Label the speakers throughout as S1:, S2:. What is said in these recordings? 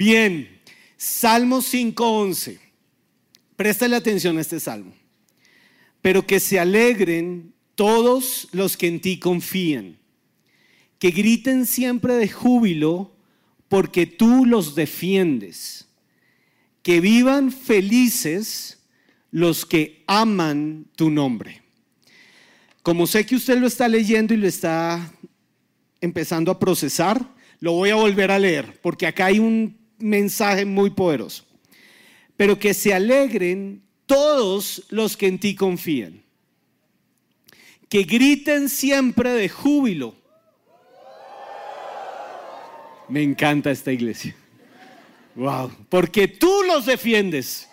S1: Bien, Salmo 5.11. Préstale atención a este salmo. Pero que se alegren todos los que en ti confían, que griten siempre de júbilo porque tú los defiendes, que vivan felices los que aman tu nombre. Como sé que usted lo está leyendo y lo está empezando a procesar, lo voy a volver a leer, porque acá hay un mensaje muy poderoso. Pero que se alegren todos los que en ti confían. Que griten siempre de júbilo. Me encanta esta iglesia. Wow, porque tú los defiendes.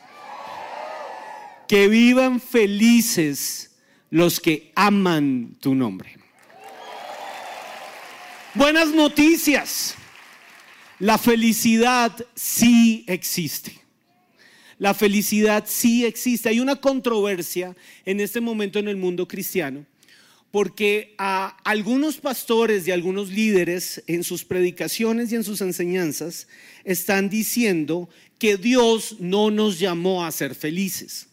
S1: Que vivan felices los que aman tu nombre. Buenas noticias. La felicidad sí existe. La felicidad sí existe. Hay una controversia en este momento en el mundo cristiano porque a algunos pastores y algunos líderes en sus predicaciones y en sus enseñanzas están diciendo que Dios no nos llamó a ser felices.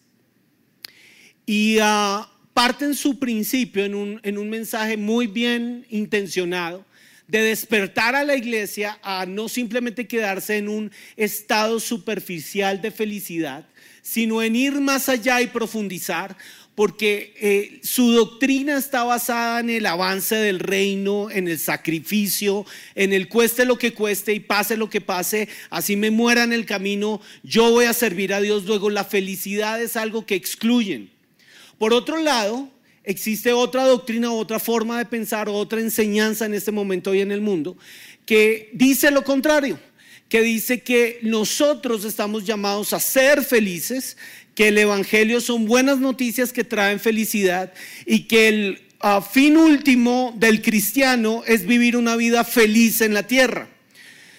S1: Y uh, parten su principio en un, en un mensaje muy bien intencionado de despertar a la iglesia a no simplemente quedarse en un estado superficial de felicidad, sino en ir más allá y profundizar, porque eh, su doctrina está basada en el avance del reino, en el sacrificio, en el cueste lo que cueste y pase lo que pase, así me muera en el camino, yo voy a servir a Dios. Luego la felicidad es algo que excluyen. Por otro lado, existe otra doctrina, otra forma de pensar, otra enseñanza en este momento hoy en el mundo, que dice lo contrario, que dice que nosotros estamos llamados a ser felices, que el Evangelio son buenas noticias que traen felicidad y que el fin último del cristiano es vivir una vida feliz en la tierra.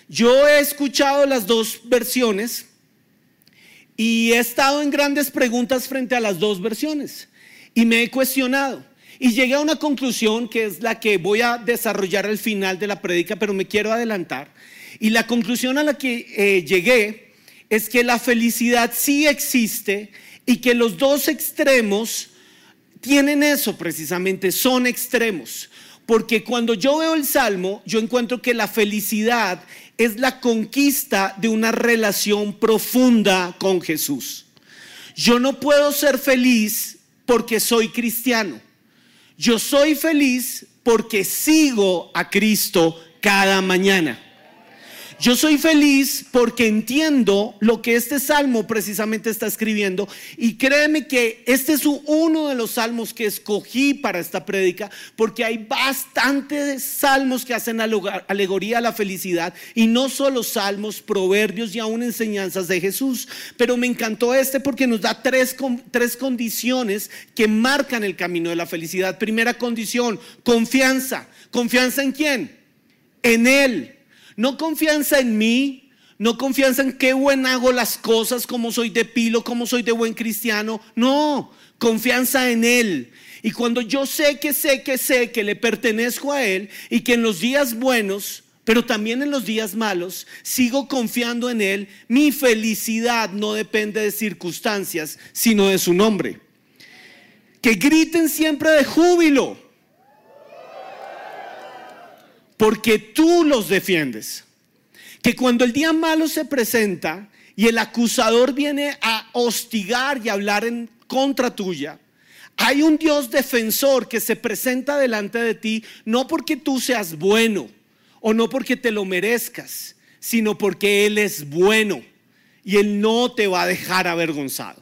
S1: Yo he escuchado las dos versiones y he estado en grandes preguntas frente a las dos versiones y me he cuestionado. Y llegué a una conclusión que es la que voy a desarrollar al final de la prédica, pero me quiero adelantar. Y la conclusión a la que eh, llegué es que la felicidad sí existe y que los dos extremos tienen eso precisamente, son extremos. Porque cuando yo veo el Salmo, yo encuentro que la felicidad es la conquista de una relación profunda con Jesús. Yo no puedo ser feliz porque soy cristiano. Yo soy feliz porque sigo a Cristo cada mañana. Yo soy feliz porque entiendo lo que este salmo precisamente está escribiendo y créeme que este es uno de los salmos que escogí para esta prédica porque hay bastantes salmos que hacen alegoría a la felicidad y no solo salmos, proverbios y aún enseñanzas de Jesús, pero me encantó este porque nos da tres, tres condiciones que marcan el camino de la felicidad. Primera condición, confianza. ¿Confianza en quién? En Él. No confianza en mí, no confianza en qué buen hago las cosas, como soy de pilo, como soy de buen cristiano. No, confianza en Él. Y cuando yo sé que sé que sé que le pertenezco a Él y que en los días buenos, pero también en los días malos, sigo confiando en Él, mi felicidad no depende de circunstancias, sino de su nombre. Que griten siempre de júbilo porque tú los defiendes. Que cuando el día malo se presenta y el acusador viene a hostigar y hablar en contra tuya, hay un Dios defensor que se presenta delante de ti no porque tú seas bueno o no porque te lo merezcas, sino porque Él es bueno y Él no te va a dejar avergonzado.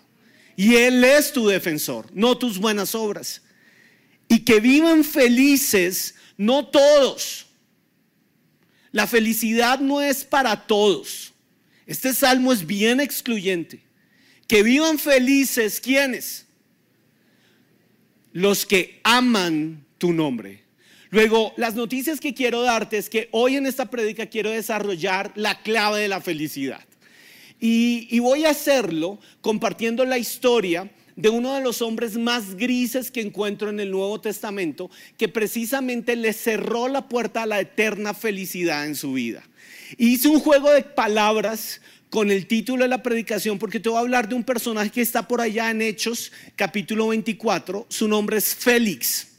S1: Y Él es tu defensor, no tus buenas obras. Y que vivan felices, no todos, la felicidad no es para todos. Este salmo es bien excluyente. Que vivan felices, ¿quiénes? Los que aman tu nombre. Luego, las noticias que quiero darte es que hoy en esta prédica quiero desarrollar la clave de la felicidad. Y voy a hacerlo compartiendo la historia de uno de los hombres más grises que encuentro en el Nuevo Testamento, que precisamente le cerró la puerta a la eterna felicidad en su vida. hice un juego de palabras con el título de la predicación porque te voy a hablar de un personaje que está por allá en Hechos, capítulo 24. Su nombre es Félix.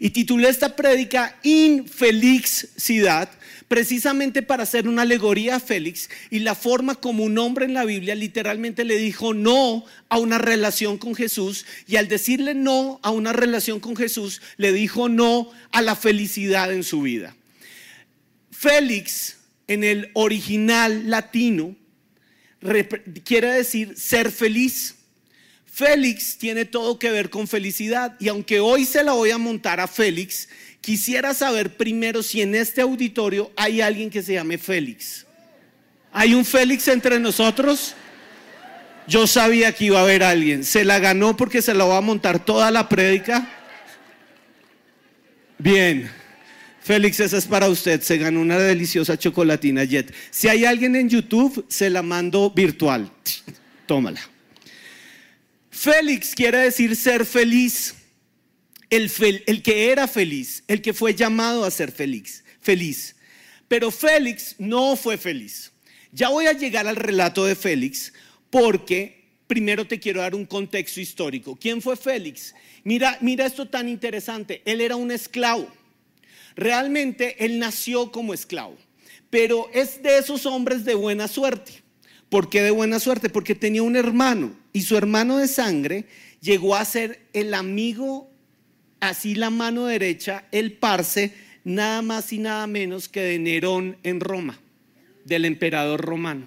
S1: Y titulé esta prédica Infelicidad precisamente para hacer una alegoría a Félix y la forma como un hombre en la Biblia literalmente le dijo no a una relación con Jesús y al decirle no a una relación con Jesús le dijo no a la felicidad en su vida. Félix en el original latino quiere decir ser feliz. Félix tiene todo que ver con felicidad y aunque hoy se la voy a montar a Félix, Quisiera saber primero si en este auditorio hay alguien que se llame Félix. ¿Hay un Félix entre nosotros? Yo sabía que iba a haber alguien. Se la ganó porque se la va a montar toda la prédica. Bien. Félix, esa es para usted. Se ganó una deliciosa chocolatina Jet. Si hay alguien en YouTube, se la mando virtual. Tómala. Félix quiere decir ser feliz el, que era feliz, el que fue llamado a ser feliz, feliz. Pero Félix no fue feliz. Ya voy a llegar al relato de Félix porque primero te quiero dar un contexto histórico. ¿Quién fue Félix? Mira, mira esto tan interesante. Él era un esclavo. Realmente él nació como esclavo, pero es de esos hombres de buena suerte. ¿Por qué de buena suerte? Porque tenía un hermano y su hermano de sangre llegó a ser el amigo así la mano derecha, el parce, nada más y nada menos que de Nerón en Roma, del emperador romano.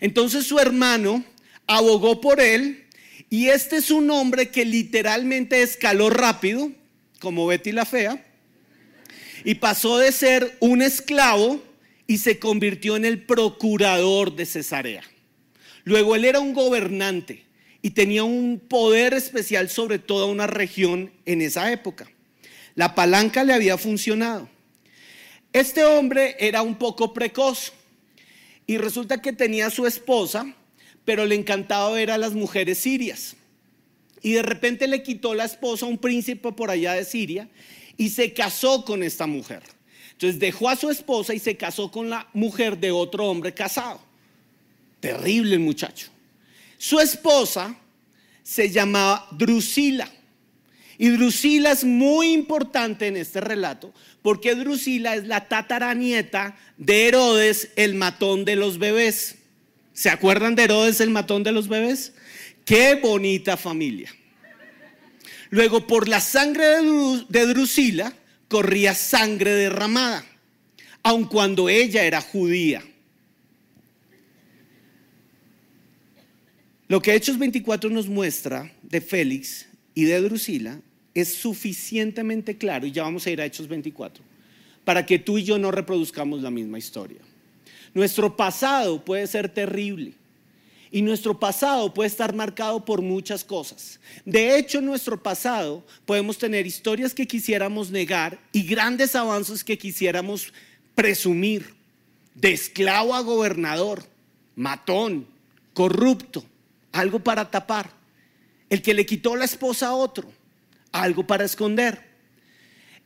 S1: Entonces su hermano abogó por él y este es un hombre que literalmente escaló rápido, como Betty la Fea, y pasó de ser un esclavo y se convirtió en el procurador de Cesarea. Luego él era un gobernante y tenía un poder especial sobre toda una región en esa época. La palanca le había funcionado. Este hombre era un poco precoz y resulta que tenía a su esposa, pero le encantaba ver a las mujeres sirias. Y de repente le quitó la esposa a un príncipe por allá de Siria y se casó con esta mujer. Entonces dejó a su esposa y se casó con la mujer de otro hombre casado. Terrible el muchacho. Su esposa se llamaba Drusila. Y Drusila es muy importante en este relato porque Drusila es la tataranieta de Herodes, el matón de los bebés. ¿Se acuerdan de Herodes, el matón de los bebés? Qué bonita familia. Luego, por la sangre de Drusila corría sangre derramada, aun cuando ella era judía. Lo que Hechos 24 nos muestra de Félix y de Drusila es suficientemente claro, y ya vamos a ir a Hechos 24, para que tú y yo no reproduzcamos la misma historia. Nuestro pasado puede ser terrible y nuestro pasado puede estar marcado por muchas cosas. De hecho, en nuestro pasado podemos tener historias que quisiéramos negar y grandes avances que quisiéramos presumir, de esclavo a gobernador, matón, corrupto algo para tapar. El que le quitó la esposa a otro, algo para esconder.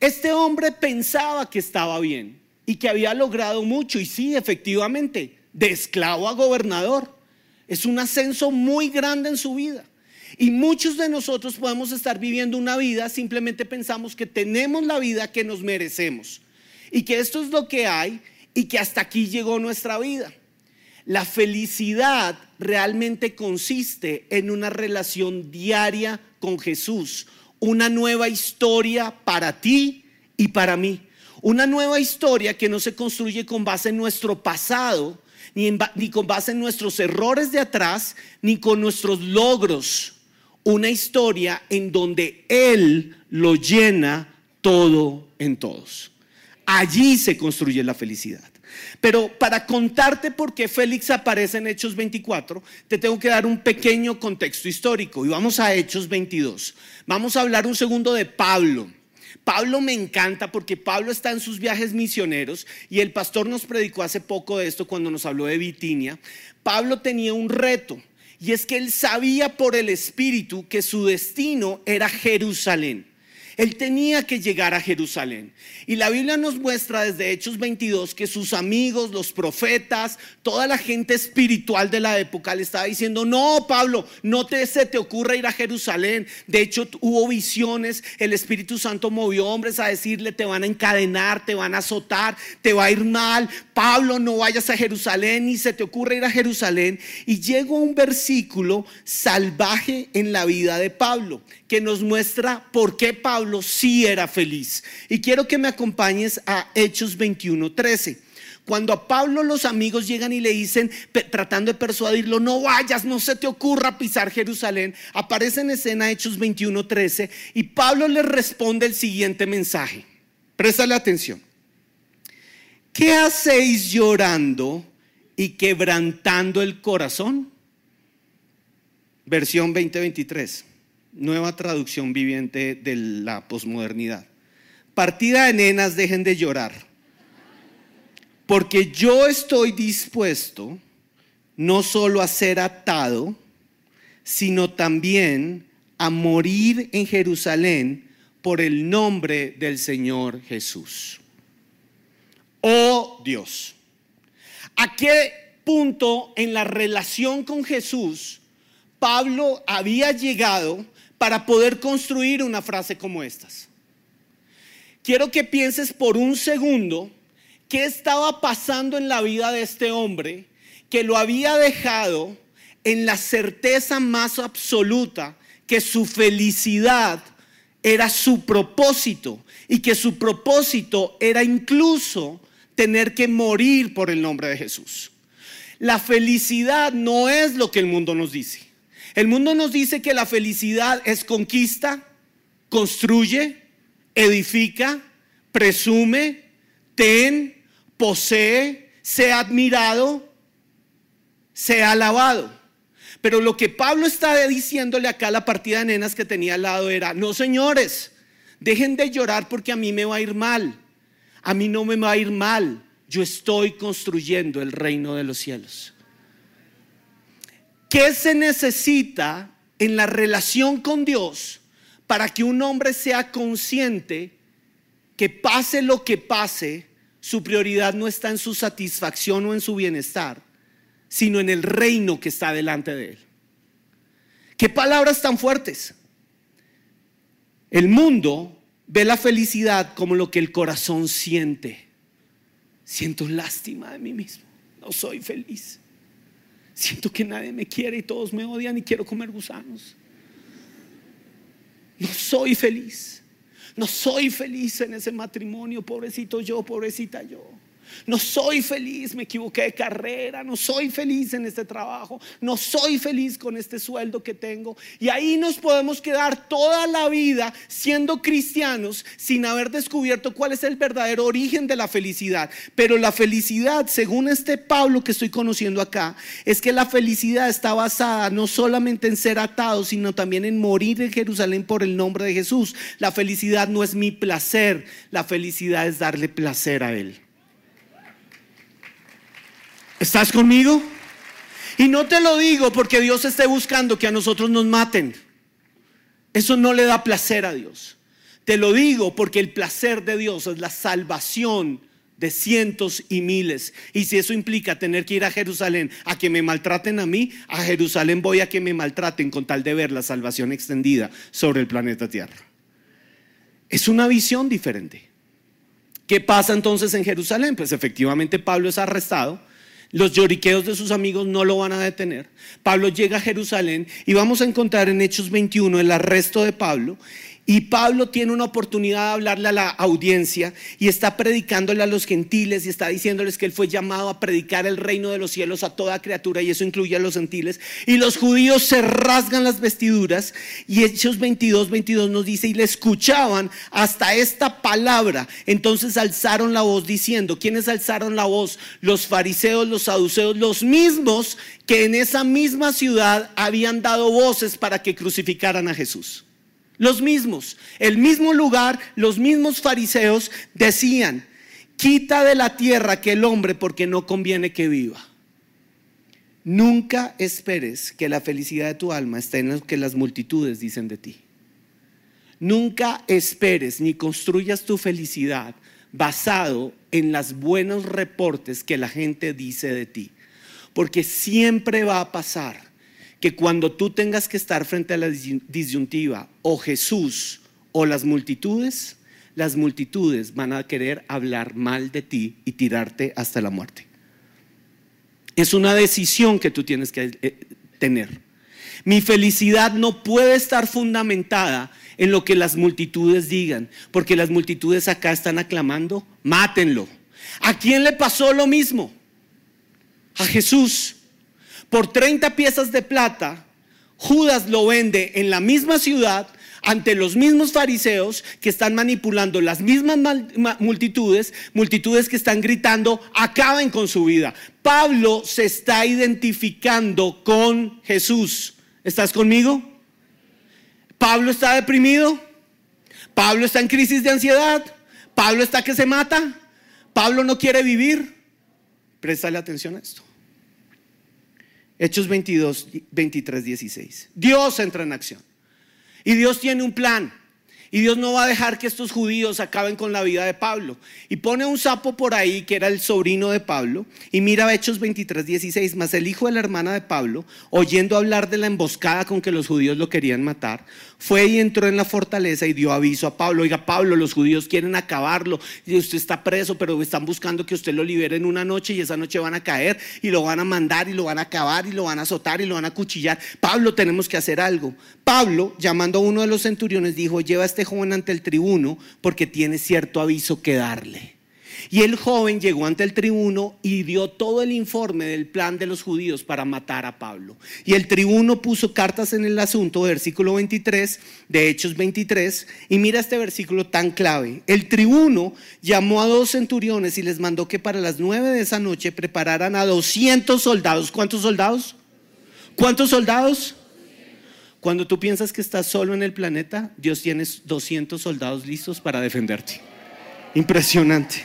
S1: Este hombre pensaba que estaba bien y que había logrado mucho. Y sí, efectivamente, de esclavo a gobernador. Es un ascenso muy grande en su vida. Y muchos de nosotros podemos estar viviendo una vida, simplemente pensamos que tenemos la vida que nos merecemos. Y que esto es lo que hay y que hasta aquí llegó nuestra vida. La felicidad realmente consiste en una relación diaria con Jesús, una nueva historia para ti y para mí. Una nueva historia que no se construye con base en nuestro pasado, ni, con base en nuestros errores de atrás, ni con nuestros logros. Una historia en donde Él lo llena todo en todos. Allí se construye la felicidad. Pero para contarte por qué Félix aparece en Hechos 24, te tengo que dar un pequeño contexto histórico. Y vamos a Hechos 22. Vamos a hablar un segundo de Pablo. Pablo me encanta porque Pablo está en sus viajes misioneros y el pastor nos predicó hace poco de esto cuando nos habló de Bitinia. Pablo tenía un reto y es que él sabía por el Espíritu que su destino era Jerusalén. Él tenía que llegar a Jerusalén. Y la Biblia nos muestra desde Hechos 22 que sus amigos, los profetas, toda la gente espiritual de la época le estaba diciendo, no, Pablo, no te, se te ocurra ir a Jerusalén. De hecho, hubo visiones, el Espíritu Santo movió hombres a decirle, te van a encadenar, te van a azotar, te va a ir mal. Pablo, no vayas a Jerusalén, ni se te ocurra ir a Jerusalén. Y llegó un versículo salvaje en la vida de Pablo que nos muestra por qué Pablo sí era feliz. Y quiero que me acompañes a Hechos 21, 13. Cuando a Pablo los amigos llegan y le dicen, tratando de persuadirlo, no vayas, no se te ocurra pisar Jerusalén, aparece en escena Hechos 21, 13 y Pablo les responde el siguiente mensaje. Préstale atención. ¿Qué hacéis llorando y quebrantando el corazón? Versión 2023 nueva traducción viviente de la posmodernidad. Partida de nenas, dejen de llorar. Porque yo estoy dispuesto no solo a ser atado, sino también a morir en Jerusalén por el nombre del Señor Jesús. Oh Dios, ¿a qué punto en la relación con Jesús Pablo había llegado para poder construir una frase como estas. Quiero que pienses por un segundo qué estaba pasando en la vida de este hombre que lo había dejado en la certeza más absoluta que su felicidad era su propósito y que su propósito era incluso tener que morir por el nombre de Jesús. La felicidad no es lo que el mundo nos dice. El mundo nos dice que la felicidad es conquista, construye, edifica, presume, ten, posee, sea admirado, sea alabado. Pero lo que Pablo está diciéndole acá a la partida de nenas que tenía al lado era, no señores, dejen de llorar porque a mí me va a ir mal. A mí no me va a ir mal. Yo estoy construyendo el reino de los cielos. ¿Qué se necesita en la relación con Dios para que un hombre sea consciente que pase lo que pase, su prioridad no está en su satisfacción o en su bienestar, sino en el reino que está delante de él? ¿Qué palabras tan fuertes? El mundo ve la felicidad como lo que el corazón siente. Siento lástima de mí mismo, no soy feliz. Siento que nadie me quiere y todos me odian y quiero comer gusanos. No soy feliz. No soy feliz en ese matrimonio, pobrecito yo, pobrecita yo. No soy feliz, me equivoqué de carrera, no soy feliz en este trabajo, no soy feliz con este sueldo que tengo. Y ahí nos podemos quedar toda la vida siendo cristianos sin haber descubierto cuál es el verdadero origen de la felicidad. Pero la felicidad, según este Pablo que estoy conociendo acá, es que la felicidad está basada no solamente en ser atado, sino también en morir en Jerusalén por el nombre de Jesús. La felicidad no es mi placer, la felicidad es darle placer a Él. ¿Estás conmigo? Y no te lo digo porque Dios esté buscando que a nosotros nos maten. Eso no le da placer a Dios. Te lo digo porque el placer de Dios es la salvación de cientos y miles. Y si eso implica tener que ir a Jerusalén a que me maltraten a mí, a Jerusalén voy a que me maltraten con tal de ver la salvación extendida sobre el planeta Tierra. Es una visión diferente. ¿Qué pasa entonces en Jerusalén? Pues efectivamente Pablo es arrestado los lloriqueos de sus amigos no lo van a detener. Pablo llega a Jerusalén y vamos a encontrar en Hechos 21 el arresto de Pablo y Pablo tiene una oportunidad de hablarle a la audiencia y está predicándole a los gentiles y está diciéndoles que él fue llamado a predicar el reino de los cielos a toda criatura y eso incluye a los gentiles. Y los judíos se rasgan las vestiduras y Hechos 22, 22 nos dice y le escuchaban hasta esta palabra. Entonces alzaron la voz diciendo, ¿quiénes alzaron la voz? Los fariseos, los saduceos, los mismos que en esa misma ciudad habían dado voces para que crucificaran a Jesús. Los mismos, el mismo lugar, los mismos fariseos decían, quita de la tierra que el hombre porque no conviene que viva. Nunca esperes que la felicidad de tu alma esté en lo que las multitudes dicen de ti. Nunca esperes ni construyas tu felicidad basado en los buenos reportes que la gente dice de ti. Porque siempre va a pasar que cuando tú tengas que estar frente a la disyuntiva o Jesús o las multitudes, las multitudes van a querer hablar mal de ti y tirarte hasta la muerte. Es una decisión que tú tienes que eh, tener. Mi felicidad no puede estar fundamentada en lo que las multitudes digan, porque las multitudes acá están aclamando, mátenlo. ¿A quién le pasó lo mismo? A Jesús. Por 30 piezas de plata, Judas lo vende en la misma ciudad ante los mismos fariseos que están manipulando las mismas multitudes, multitudes que están gritando, acaben con su vida. Pablo se está identificando con Jesús. ¿Estás conmigo? Pablo está deprimido. Pablo está en crisis de ansiedad. Pablo está que se mata. Pablo no quiere vivir. Préstale atención a esto. Hechos 22, 23, 16. Dios entra en acción. Y Dios tiene un plan. Y Dios no va a dejar que estos judíos acaben con la vida de Pablo. Y pone un sapo por ahí que era el sobrino de Pablo. Y mira Hechos 23, 16. Más el hijo de la hermana de Pablo, oyendo hablar de la emboscada con que los judíos lo querían matar, fue y entró en la fortaleza y dio aviso a Pablo. Oiga, Pablo, los judíos quieren acabarlo. Y usted está preso, pero están buscando que usted lo libere en una noche y esa noche van a caer y lo van a mandar y lo van a acabar y lo van a azotar y lo van a cuchillar. Pablo, tenemos que hacer algo. Pablo, llamando a uno de los centuriones, dijo, lleva este este joven ante el tribuno porque tiene cierto aviso que darle. Y el joven llegó ante el tribuno y dio todo el informe del plan de los judíos para matar a Pablo. Y el tribuno puso cartas en el asunto, versículo 23 de Hechos 23, y mira este versículo tan clave. El tribuno llamó a dos centuriones y les mandó que para las nueve de esa noche prepararan a 200 soldados. ¿Cuántos soldados? ¿Cuántos soldados? Cuando tú piensas que estás solo en el planeta, Dios tiene 200 soldados listos para defenderte. Impresionante.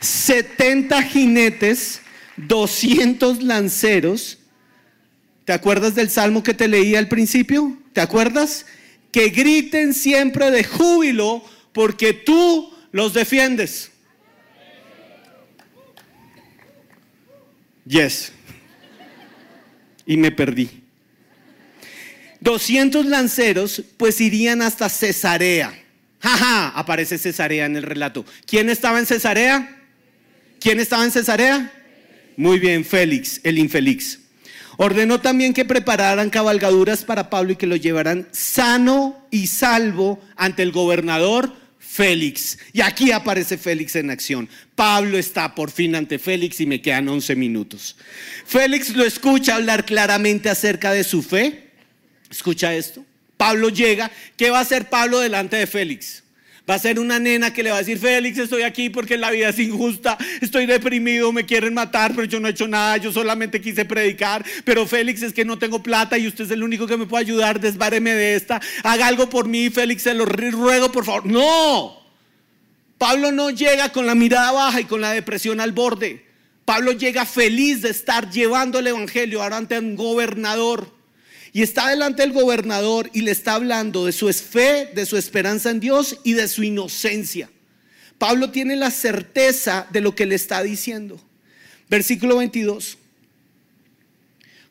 S1: 70 jinetes, 200 lanceros. ¿Te acuerdas del salmo que te leí al principio? ¿Te acuerdas? Que griten siempre de júbilo porque tú los defiendes. Yes. Y me perdí. 200 lanceros pues irían hasta Cesarea. Jaja, aparece Cesarea en el relato. ¿Quién estaba en Cesarea? ¿Quién estaba en Cesarea? Muy bien, Félix, el infeliz. Ordenó también que prepararan cabalgaduras para Pablo y que lo llevaran sano y salvo ante el gobernador Félix. Y aquí aparece Félix en acción. Pablo está por fin ante Félix y me quedan 11 minutos. Félix lo escucha hablar claramente acerca de su fe Escucha esto. Pablo llega. ¿Qué va a hacer Pablo delante de Félix? Va a ser una nena que le va a decir, Félix, estoy aquí porque la vida es injusta, estoy deprimido, me quieren matar, pero yo no he hecho nada, yo solamente quise predicar, pero Félix es que no tengo plata y usted es el único que me puede ayudar, desbáreme de esta, haga algo por mí, Félix, se lo ruego, por favor. No, Pablo no llega con la mirada baja y con la depresión al borde. Pablo llega feliz de estar llevando el Evangelio ahora ante un gobernador y está delante del gobernador y le está hablando de su fe, de su esperanza en Dios y de su inocencia. Pablo tiene la certeza de lo que le está diciendo. Versículo 22.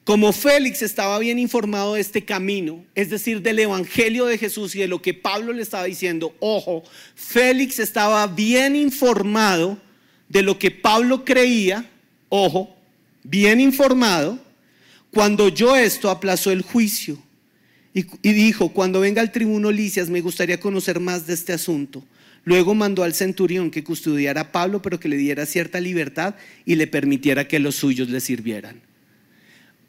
S1: Como Félix estaba bien informado de este camino, es decir, del Evangelio de Jesús y de lo que Pablo le estaba diciendo, ojo, Félix estaba bien informado de lo que Pablo creía, ojo, bien informado, cuando yo esto aplazó el juicio y, dijo, cuando venga el tribuno Licias me gustaría conocer más de este asunto. Luego mandó al centurión que custodiara a Pablo, pero que le diera cierta libertad y le permitiera que los suyos le sirvieran.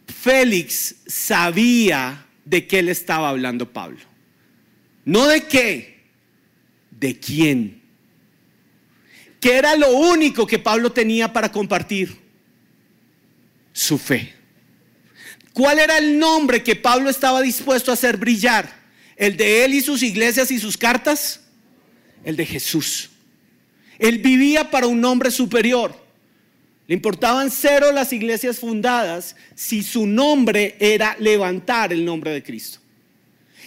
S1: Félix sabía de qué le estaba hablando Pablo. No de qué, de quién. Que era lo único que Pablo tenía para compartir, su fe. ¿Cuál era el nombre que Pablo estaba dispuesto a hacer brillar? ¿El de él y sus iglesias y sus cartas? El de Jesús. Él vivía para un nombre superior. Le importaban cero las iglesias fundadas si su nombre era levantar el nombre de Cristo.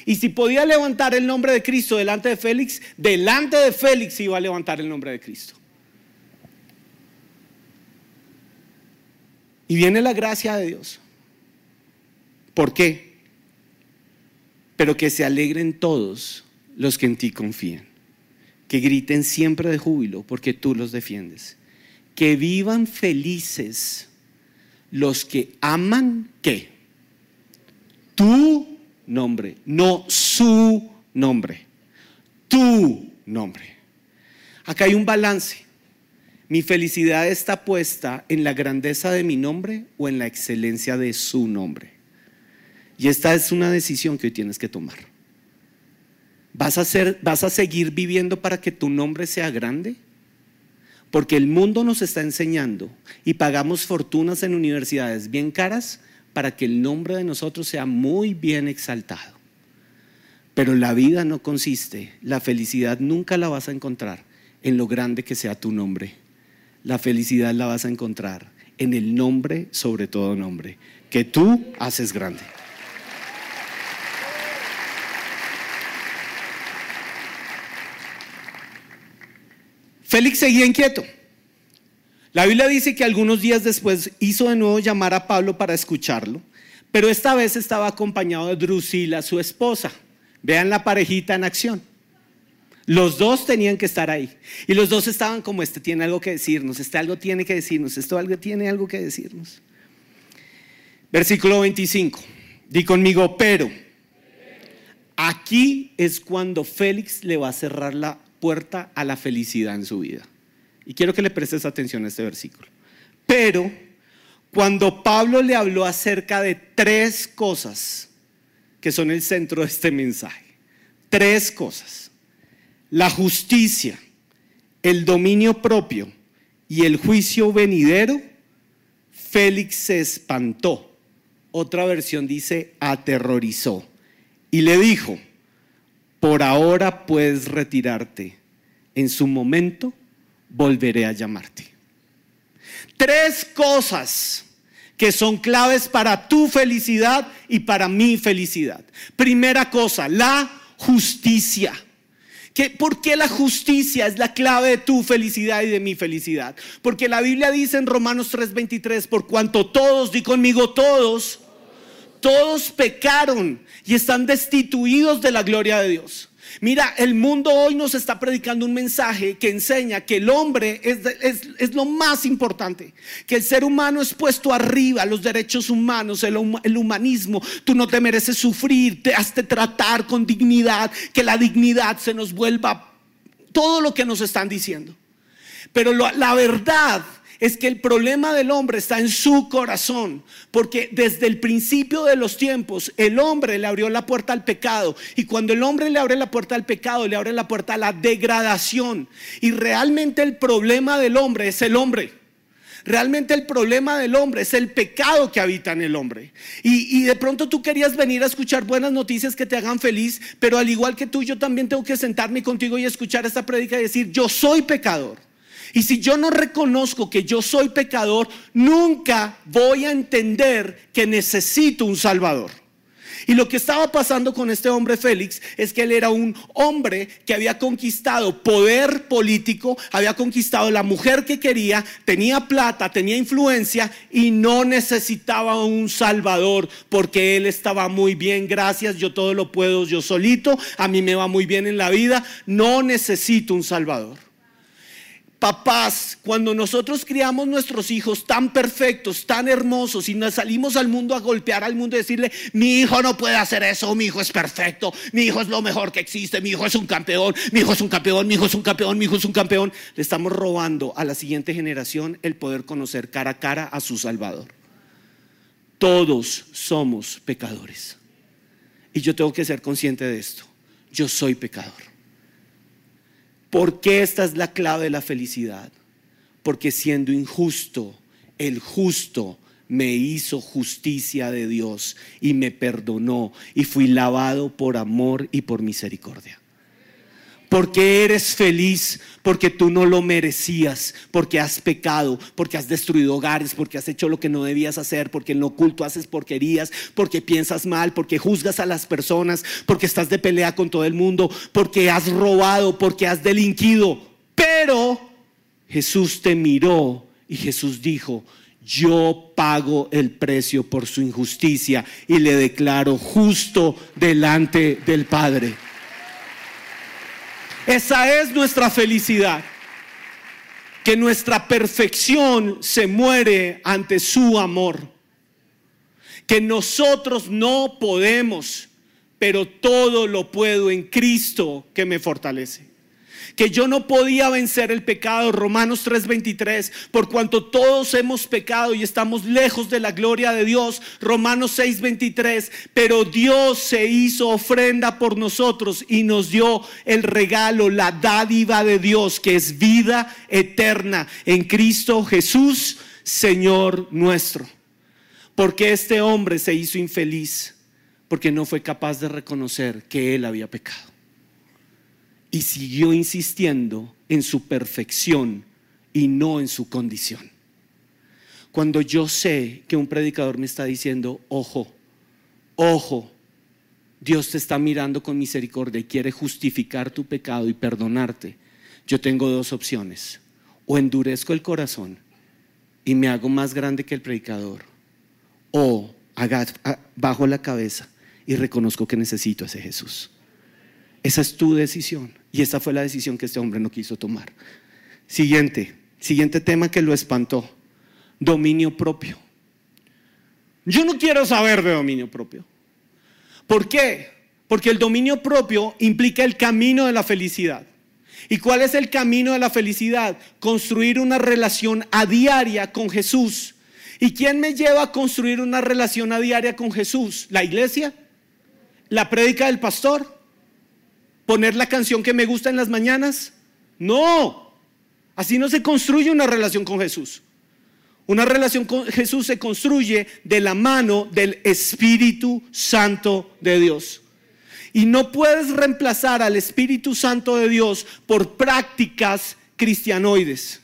S1: Y si podía levantar el nombre de Cristo delante de Félix, delante de Félix iba a levantar el nombre de Cristo. Y viene la gracia de Dios. ¿Por qué? Pero que se alegren todos los que en ti confían. Que griten siempre de júbilo porque tú los defiendes. Que vivan felices los que aman qué? Tu nombre, no su nombre. Tu nombre. Acá hay un balance. Mi felicidad está puesta en la grandeza de mi nombre o en la excelencia de su nombre. Y esta es una decisión que hoy tienes que tomar. ¿Vas a, ser, ¿Vas a seguir viviendo para que tu nombre sea grande? Porque el mundo nos está enseñando y pagamos fortunas en universidades bien caras para que el nombre de nosotros sea muy bien exaltado. Pero la vida no consiste, la felicidad nunca la vas a encontrar en lo grande que sea tu nombre. La felicidad la vas a encontrar en el nombre sobre todo nombre, que tú haces grande. Félix seguía inquieto. La Biblia dice que algunos días después hizo de nuevo llamar a Pablo para escucharlo, pero esta vez estaba acompañado de Drusila, su esposa. Vean la parejita en acción. Los dos tenían que estar ahí. Y los dos estaban como, este tiene algo que decirnos, este algo tiene que decirnos, esto algo tiene algo que decirnos. Versículo 25. Di conmigo, pero aquí es cuando Félix le va a cerrar la puerta a la felicidad en su vida. Y quiero que le prestes atención a este versículo. Pero cuando Pablo le habló acerca de tres cosas que son el centro de este mensaje, tres cosas, la justicia, el dominio propio y el juicio venidero, Félix se espantó. Otra versión dice aterrorizó y le dijo, por ahora puedes retirarte. En su momento volveré a llamarte. Tres cosas que son claves para tu felicidad y para mi felicidad. Primera cosa, la justicia. ¿Por qué la justicia es la clave de tu felicidad y de mi felicidad? Porque la Biblia dice en Romanos 3:23, por cuanto todos, di conmigo todos, todos pecaron y están destituidos de la gloria de Dios. Mira, el mundo hoy nos está predicando un mensaje que enseña que el hombre es, lo más importante, que el ser humano es puesto arriba, los derechos humanos, el, el humanismo. Tú no te mereces sufrir, te has de tratar con dignidad, que la dignidad se nos vuelva todo lo que nos están diciendo. Pero la verdad es que el problema del hombre está en su corazón, porque desde el principio de los tiempos el hombre le abrió la puerta al pecado y cuando el hombre le abre la puerta al pecado, le abre la puerta a la degradación y realmente el problema del hombre es el hombre. Realmente el problema del hombre es el pecado que habita en el hombre. Y, y, de pronto tú querías venir a escuchar buenas noticias que te hagan feliz, pero al igual que tú, yo también tengo que sentarme contigo y escuchar esta prédica y decir, yo soy pecador. Y si yo no reconozco que yo soy pecador, nunca voy a entender que necesito un Salvador. Y lo que estaba pasando con este hombre Félix es que él era un hombre que había conquistado poder político, había conquistado la mujer que quería, tenía plata, tenía influencia y no necesitaba un salvador porque él estaba muy bien, gracias, yo todo lo puedo yo solito, a mí me va muy bien en la vida, no necesito un salvador. Papás, cuando nosotros criamos nuestros hijos tan perfectos, tan hermosos y nos salimos al mundo a golpear al mundo y decirle, mi hijo no puede hacer eso, mi hijo es perfecto, mi hijo es lo mejor que existe, mi hijo es un campeón, mi hijo es un campeón, mi hijo es un campeón, mi hijo es un campeón, le estamos robando a la siguiente generación el poder conocer cara a cara a su Salvador. Todos somos pecadores. Y yo tengo que ser consciente de esto. Yo soy pecador. ¿Por qué esta es la clave de la felicidad? Porque siendo injusto, el justo me hizo justicia de Dios y me perdonó y fui lavado por amor y por misericordia. Porque eres feliz, porque tú no lo merecías, porque has pecado, porque has destruido hogares, porque has hecho lo que no debías hacer, porque en lo oculto haces porquerías, porque piensas mal, porque juzgas a las personas, porque estás de pelea con todo el mundo, porque has robado, porque has delinquido. Pero Jesús te miró y Jesús dijo, yo pago el precio por su injusticia y le declaro justo delante del Padre. Esa es nuestra felicidad. Que nuestra perfección se muere ante su amor. Que nosotros no podemos, pero todo lo puedo en Cristo que me fortalece que yo no podía vencer el pecado, Romanos 3:23, por cuanto todos hemos pecado y estamos lejos de la gloria de Dios, Romanos 6:23, pero Dios se hizo ofrenda por nosotros y nos dio el regalo, la dádiva de Dios, que es vida eterna en Cristo Jesús, Señor nuestro. Porque este hombre se hizo infeliz, porque no fue capaz de reconocer que él había pecado y siguió insistiendo en su perfección y no en su condición. Cuando yo sé que un predicador me está diciendo, ojo, ojo, Dios te está mirando con misericordia y quiere justificar tu pecado y perdonarte, yo tengo dos opciones. O endurezco el corazón y me hago más grande que el predicador, o bajo la cabeza y reconozco que necesito a ese Jesús. Esa es tu decisión. Y esa fue la decisión que este hombre no quiso tomar. Siguiente, siguiente tema que lo espantó. Dominio propio. Yo no quiero saber de dominio propio. ¿Por qué? Porque el dominio propio implica el camino de la felicidad. ¿Y cuál es el camino de la felicidad? Construir una relación a diaria con Jesús. ¿Y quién me lleva a construir una relación a diaria con Jesús? ¿La iglesia? ¿La prédica del pastor? Poner la canción que me gusta en las mañanas. No, así no se construye una relación con Jesús. Una relación con Jesús se construye de la mano del Espíritu Santo de Dios. Y no puedes reemplazar al Espíritu Santo de Dios por prácticas cristianoides.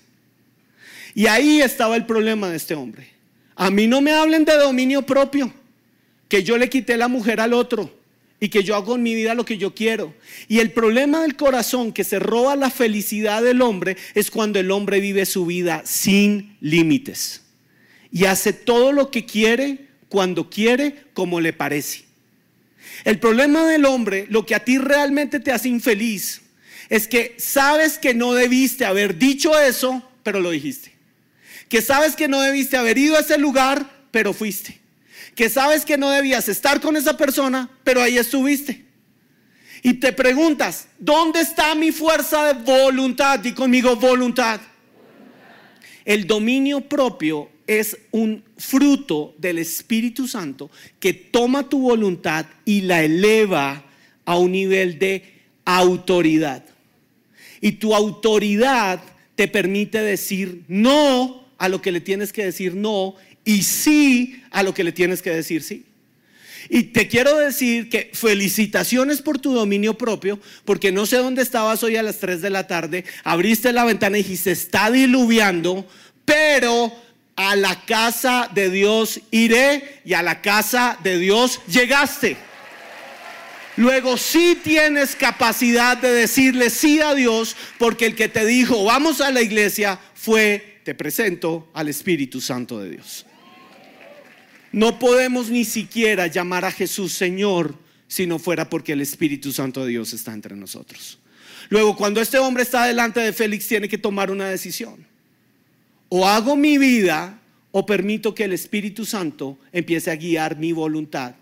S1: Y ahí estaba el problema de este hombre. A mí no me hablen de dominio propio, que yo le quité la mujer al otro y que yo hago en mi vida lo que yo quiero. Y el problema del corazón que se roba la felicidad del hombre es cuando el hombre vive su vida sin límites y hace todo lo que quiere, cuando quiere, como le parece. El problema del hombre, lo que a ti realmente te hace infeliz, es que sabes que no debiste haber dicho eso, pero lo dijiste. Que sabes que no debiste haber ido a ese lugar, pero fuiste que sabes que no debías estar con esa persona, pero ahí estuviste. Y te preguntas, ¿dónde está mi fuerza de voluntad? Y conmigo voluntad. El dominio propio es un fruto del Espíritu Santo que toma tu voluntad y la eleva a un nivel de autoridad. Y tu autoridad te permite decir no a lo que le tienes que decir no y sí a lo que le tienes que decir sí. Y te quiero decir que felicitaciones por tu dominio propio, porque no sé dónde estabas hoy a las 3 de la tarde, abriste la ventana y dijiste, está diluviando, pero a la casa de Dios iré y a la casa de Dios llegaste. Luego sí tienes capacidad de decirle sí a Dios, porque el que te dijo, vamos a la iglesia, fue, te presento al Espíritu Santo de Dios. No podemos ni siquiera llamar a Jesús Señor si no fuera porque el Espíritu Santo de Dios está entre nosotros. Luego, cuando este hombre está delante de Félix, tiene que tomar una decisión. O hago mi vida o permito que el Espíritu Santo empiece a guiar mi voluntad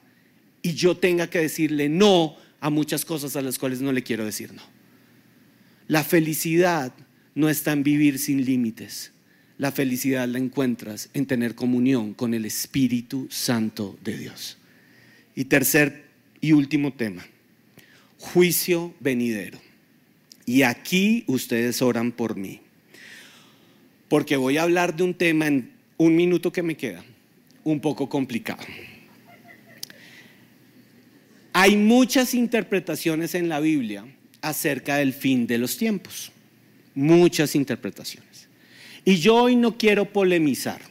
S1: y yo tenga que decirle no a muchas cosas a las cuales no le quiero decir no. La felicidad no está en vivir sin límites. La felicidad la encuentras en tener comunión con el Espíritu Santo de Dios. Y tercer y último tema, juicio venidero. Y aquí ustedes oran por mí, porque voy a hablar de un tema en un minuto que me queda, un poco complicado. Hay muchas interpretaciones en la Biblia acerca del fin de los tiempos. Muchas interpretaciones. Y yo hoy no quiero polemizar.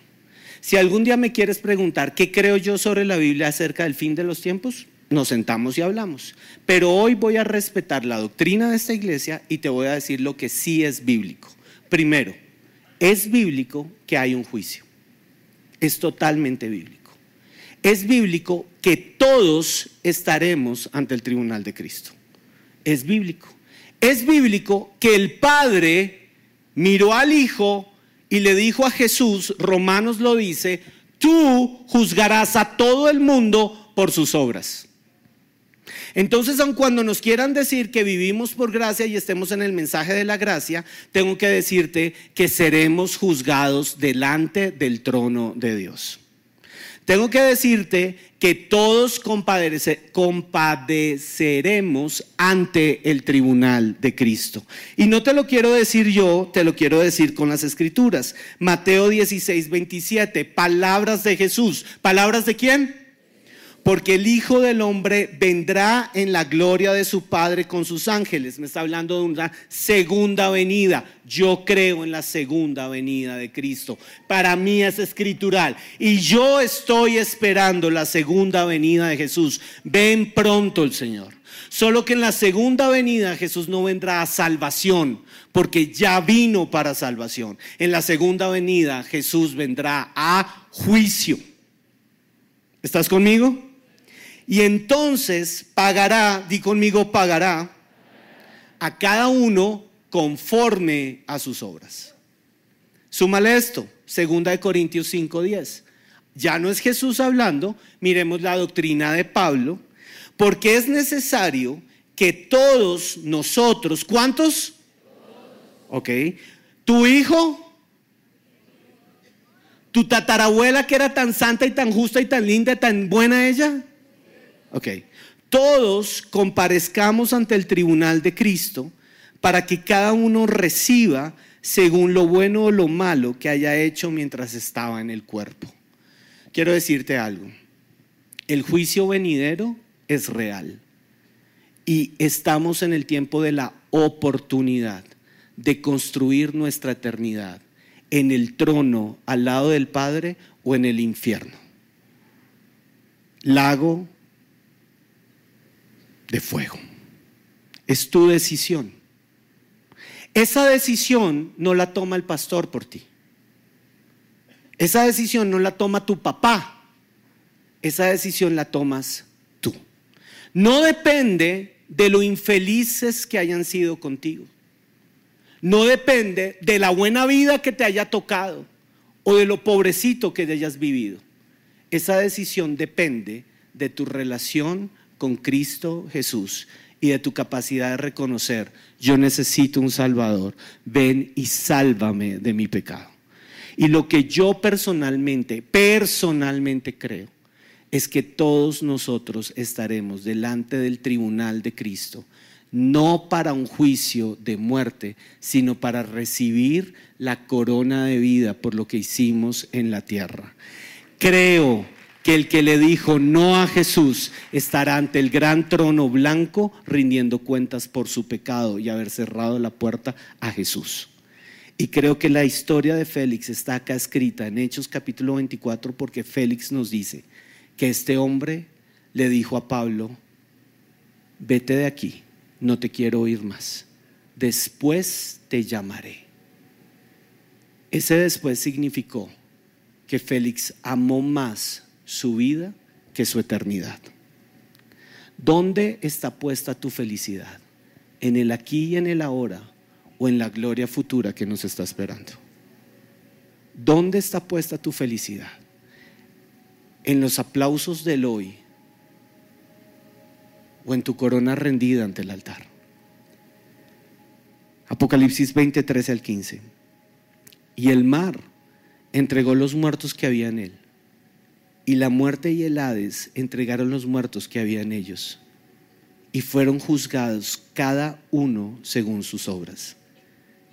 S1: Si algún día me quieres preguntar qué creo yo sobre la Biblia acerca del fin de los tiempos, nos sentamos y hablamos. Pero hoy voy a respetar la doctrina de esta iglesia y te voy a decir lo que sí es bíblico. Primero, es bíblico que hay un juicio. Es totalmente bíblico. Es bíblico que todos estaremos ante el tribunal de Cristo. Es bíblico. Es bíblico que el Padre miró al Hijo y le dijo a Jesús, Romanos lo dice, tú juzgarás a todo el mundo por sus obras. Entonces, aun cuando nos quieran decir que vivimos por gracia y estemos en el mensaje de la gracia, tengo que decirte que seremos juzgados delante del trono de Dios. Tengo que decirte que todos compadeceremos ante el tribunal de Cristo. Y no te lo quiero decir yo, te lo quiero decir con las escrituras. Mateo 16, 27, palabras de Jesús. ¿Palabras de quién? Porque el Hijo del Hombre vendrá en la gloria de su Padre con sus ángeles. Me está hablando de una segunda venida. Yo creo en la segunda venida de Cristo. Para mí es escritural. Y yo estoy esperando la segunda venida de Jesús. Ven pronto el Señor. Solo que en la segunda venida Jesús no vendrá a salvación, porque ya vino para salvación. En la segunda venida Jesús vendrá a juicio. ¿Estás conmigo? Y entonces pagará, di conmigo, pagará a cada uno conforme a sus obras. Súmale esto, segunda de Corintios 5:10. Ya no es Jesús hablando, miremos la doctrina de Pablo, porque es necesario que todos nosotros, ¿cuántos? Ok, tu hijo, tu tatarabuela que era tan santa y tan justa y tan linda, tan buena ella, Ok. Todos comparezcamos ante el tribunal de Cristo para que cada uno reciba según lo bueno o lo malo que haya hecho mientras estaba en el cuerpo. Quiero decirte algo. El juicio venidero es real. Y estamos en el tiempo de la oportunidad de construir nuestra eternidad en el trono al lado del Padre o en el infierno. Lago de fuego. Es tu decisión. Esa decisión no la toma el pastor por ti. Esa decisión no la toma tu papá. Esa decisión la tomas tú. No depende de lo infelices que hayan sido contigo. No depende de la buena vida que te haya tocado o de lo pobrecito que hayas vivido. Esa decisión depende de tu relación con Cristo Jesús y de tu capacidad de reconocer, yo necesito un Salvador, ven y sálvame de mi pecado. Y lo que yo personalmente, personalmente creo, es que todos nosotros estaremos delante del tribunal de Cristo, no para un juicio de muerte, sino para recibir la corona de vida por lo que hicimos en la tierra. Creo que el que le dijo no a Jesús estará ante el gran trono blanco rindiendo cuentas por su pecado y haber cerrado la puerta a Jesús. Y creo que la historia de Félix está acá escrita en Hechos capítulo 24 porque Félix nos dice que este hombre le dijo a Pablo, vete de aquí, no te quiero oír más, después te llamaré. Ese después significó que Félix amó más su vida que su eternidad. ¿Dónde está puesta tu felicidad? ¿En el aquí y en el ahora o en la gloria futura que nos está esperando? ¿Dónde está puesta tu felicidad? ¿En los aplausos del hoy o en tu corona rendida ante el altar? Apocalipsis 20, 13 al 15. Y el mar entregó los muertos que había en él y la muerte y el Hades entregaron los muertos que había en ellos y fueron juzgados cada uno según sus obras.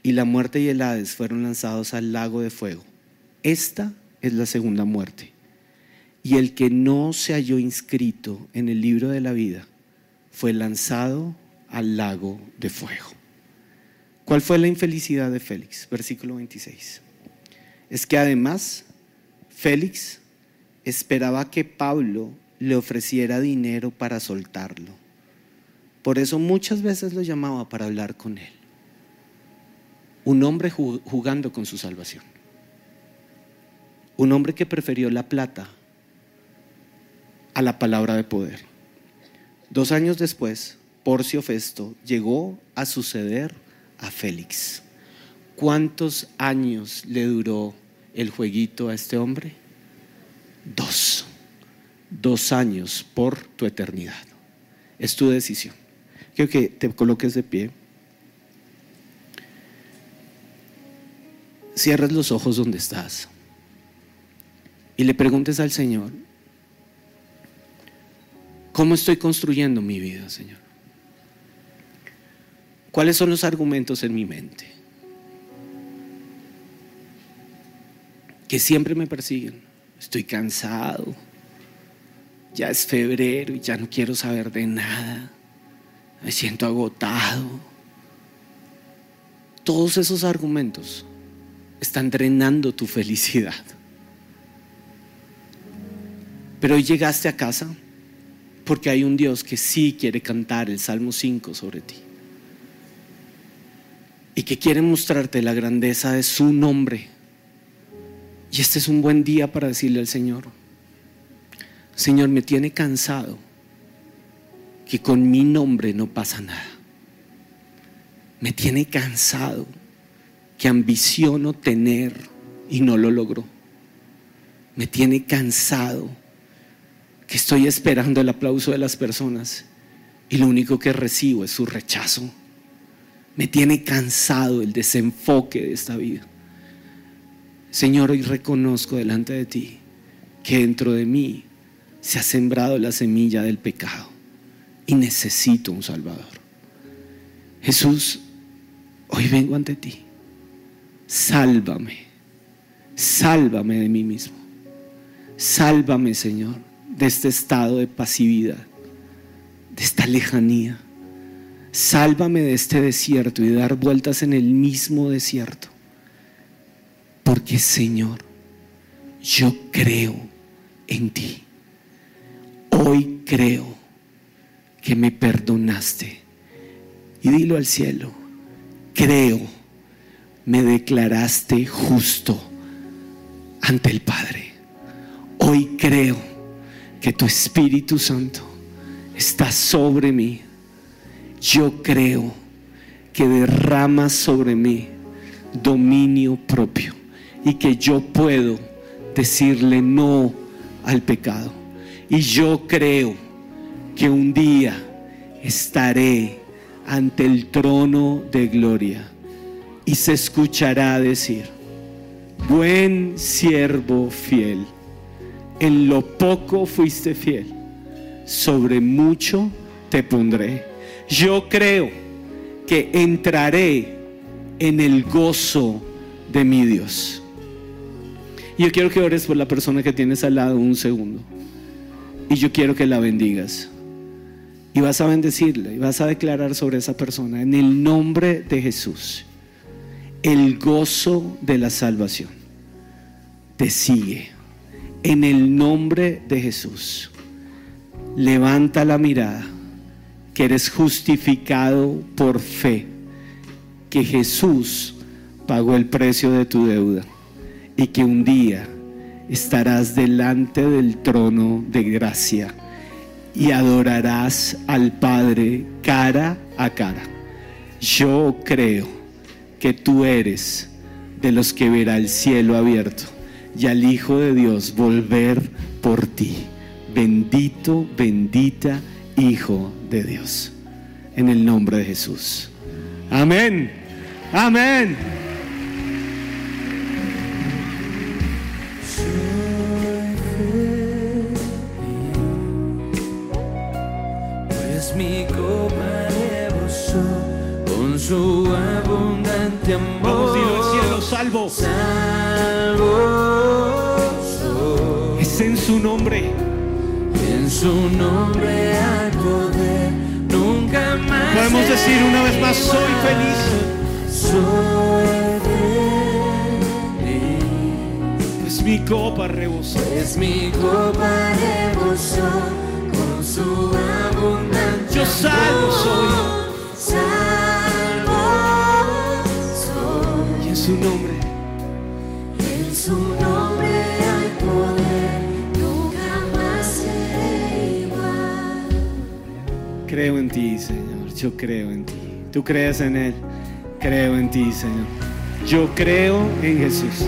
S1: Y la muerte y el Hades fueron lanzados al lago de fuego. Esta es la segunda muerte. Y el que no se halló inscrito en el libro de la vida fue lanzado al lago de fuego. ¿Cuál fue la infelicidad de Félix? Versículo 26. Es que además Félix esperaba que Pablo le ofreciera dinero para soltarlo. Por eso muchas veces lo llamaba para hablar con él. Un hombre jugando con su salvación. Un hombre que prefirió la plata a la palabra de poder. Dos años después, Porcio Festo llegó a suceder a Félix. ¿Cuántos años le duró el jueguito a este hombre? Dos. Dos años por tu eternidad. Es tu decisión. Quiero que te coloques de pie. Cierres los ojos donde estás y le preguntes al Señor, ¿cómo estoy construyendo mi vida, Señor? ¿Cuáles son los argumentos en mi mente? Que siempre me persiguen. Estoy cansado. Ya es febrero y ya no quiero saber de nada. Me siento agotado. Todos esos argumentos están drenando tu felicidad. Pero hoy llegaste a casa porque hay un Dios que sí quiere cantar el Salmo 5 sobre ti. Y que quiere mostrarte la grandeza de su nombre. Y este es un buen día para decirle al Señor, Señor, me tiene cansado que con mi nombre no pasa nada. Me tiene cansado que ambiciono tener y no lo logro. Me tiene cansado que estoy esperando el aplauso de las personas y lo único que recibo es su rechazo. Me tiene cansado el desenfoque de esta vida. Señor, hoy reconozco delante de ti que dentro de mí se ha sembrado la semilla del pecado y necesito un Salvador. Jesús, hoy vengo ante ti. Sálvame, sálvame de mí mismo. Sálvame, Señor de este estado de pasividad, de esta lejanía. Sálvame de este desierto y de dar vueltas en el mismo desierto. Porque Señor, yo creo en ti. Hoy creo que me perdonaste. Y dilo al cielo, creo, me declaraste justo ante el Padre. Hoy creo que tu Espíritu Santo está sobre mí. Yo creo que derrama sobre mí dominio propio y que yo puedo decirle no al pecado. Y yo creo que un día estaré ante el trono de gloria y se escuchará decir, buen siervo fiel en lo poco fuiste fiel, sobre mucho te pondré. Yo creo que entraré en el gozo de mi Dios. Y yo quiero que ores por la persona que tienes al lado un segundo. Y yo quiero que la bendigas. Y vas a bendecirla y vas a declarar sobre esa persona en el nombre de Jesús. El gozo de la salvación te sigue en el nombre de Jesús. Levanta la mirada, que eres justificado por fe, que Jesús pagó el precio de tu deuda y que un día estarás delante del trono de gracia y adorarás al Padre cara a cara. Yo creo que tú eres de los que verá el cielo abierto y al Hijo de Dios volver por ti. Bendito, bendita Hijo de Dios. En el nombre de Jesús. Amén. Amén.
S2: Pues mi copa con su abundante amor.
S1: Vamos, dilo al cielo, salvo.
S2: Salvo
S1: Es en su nombre.
S2: En su nombre hay poder, nunca jamás
S1: Podemos decir una vez más, soy feliz.
S2: Soy
S1: mi copa rebosó.
S2: es mi copa rebosó con su abundante
S1: Yo salvo soy.
S2: Salvo soy.
S1: Y en su nombre,
S2: En su nombre hay poder, nunca más seré igual.
S1: creo en ti, Señor. Yo creo en ti. Tú crees en Él. Creo en ti, Señor. Yo creo en Jesús.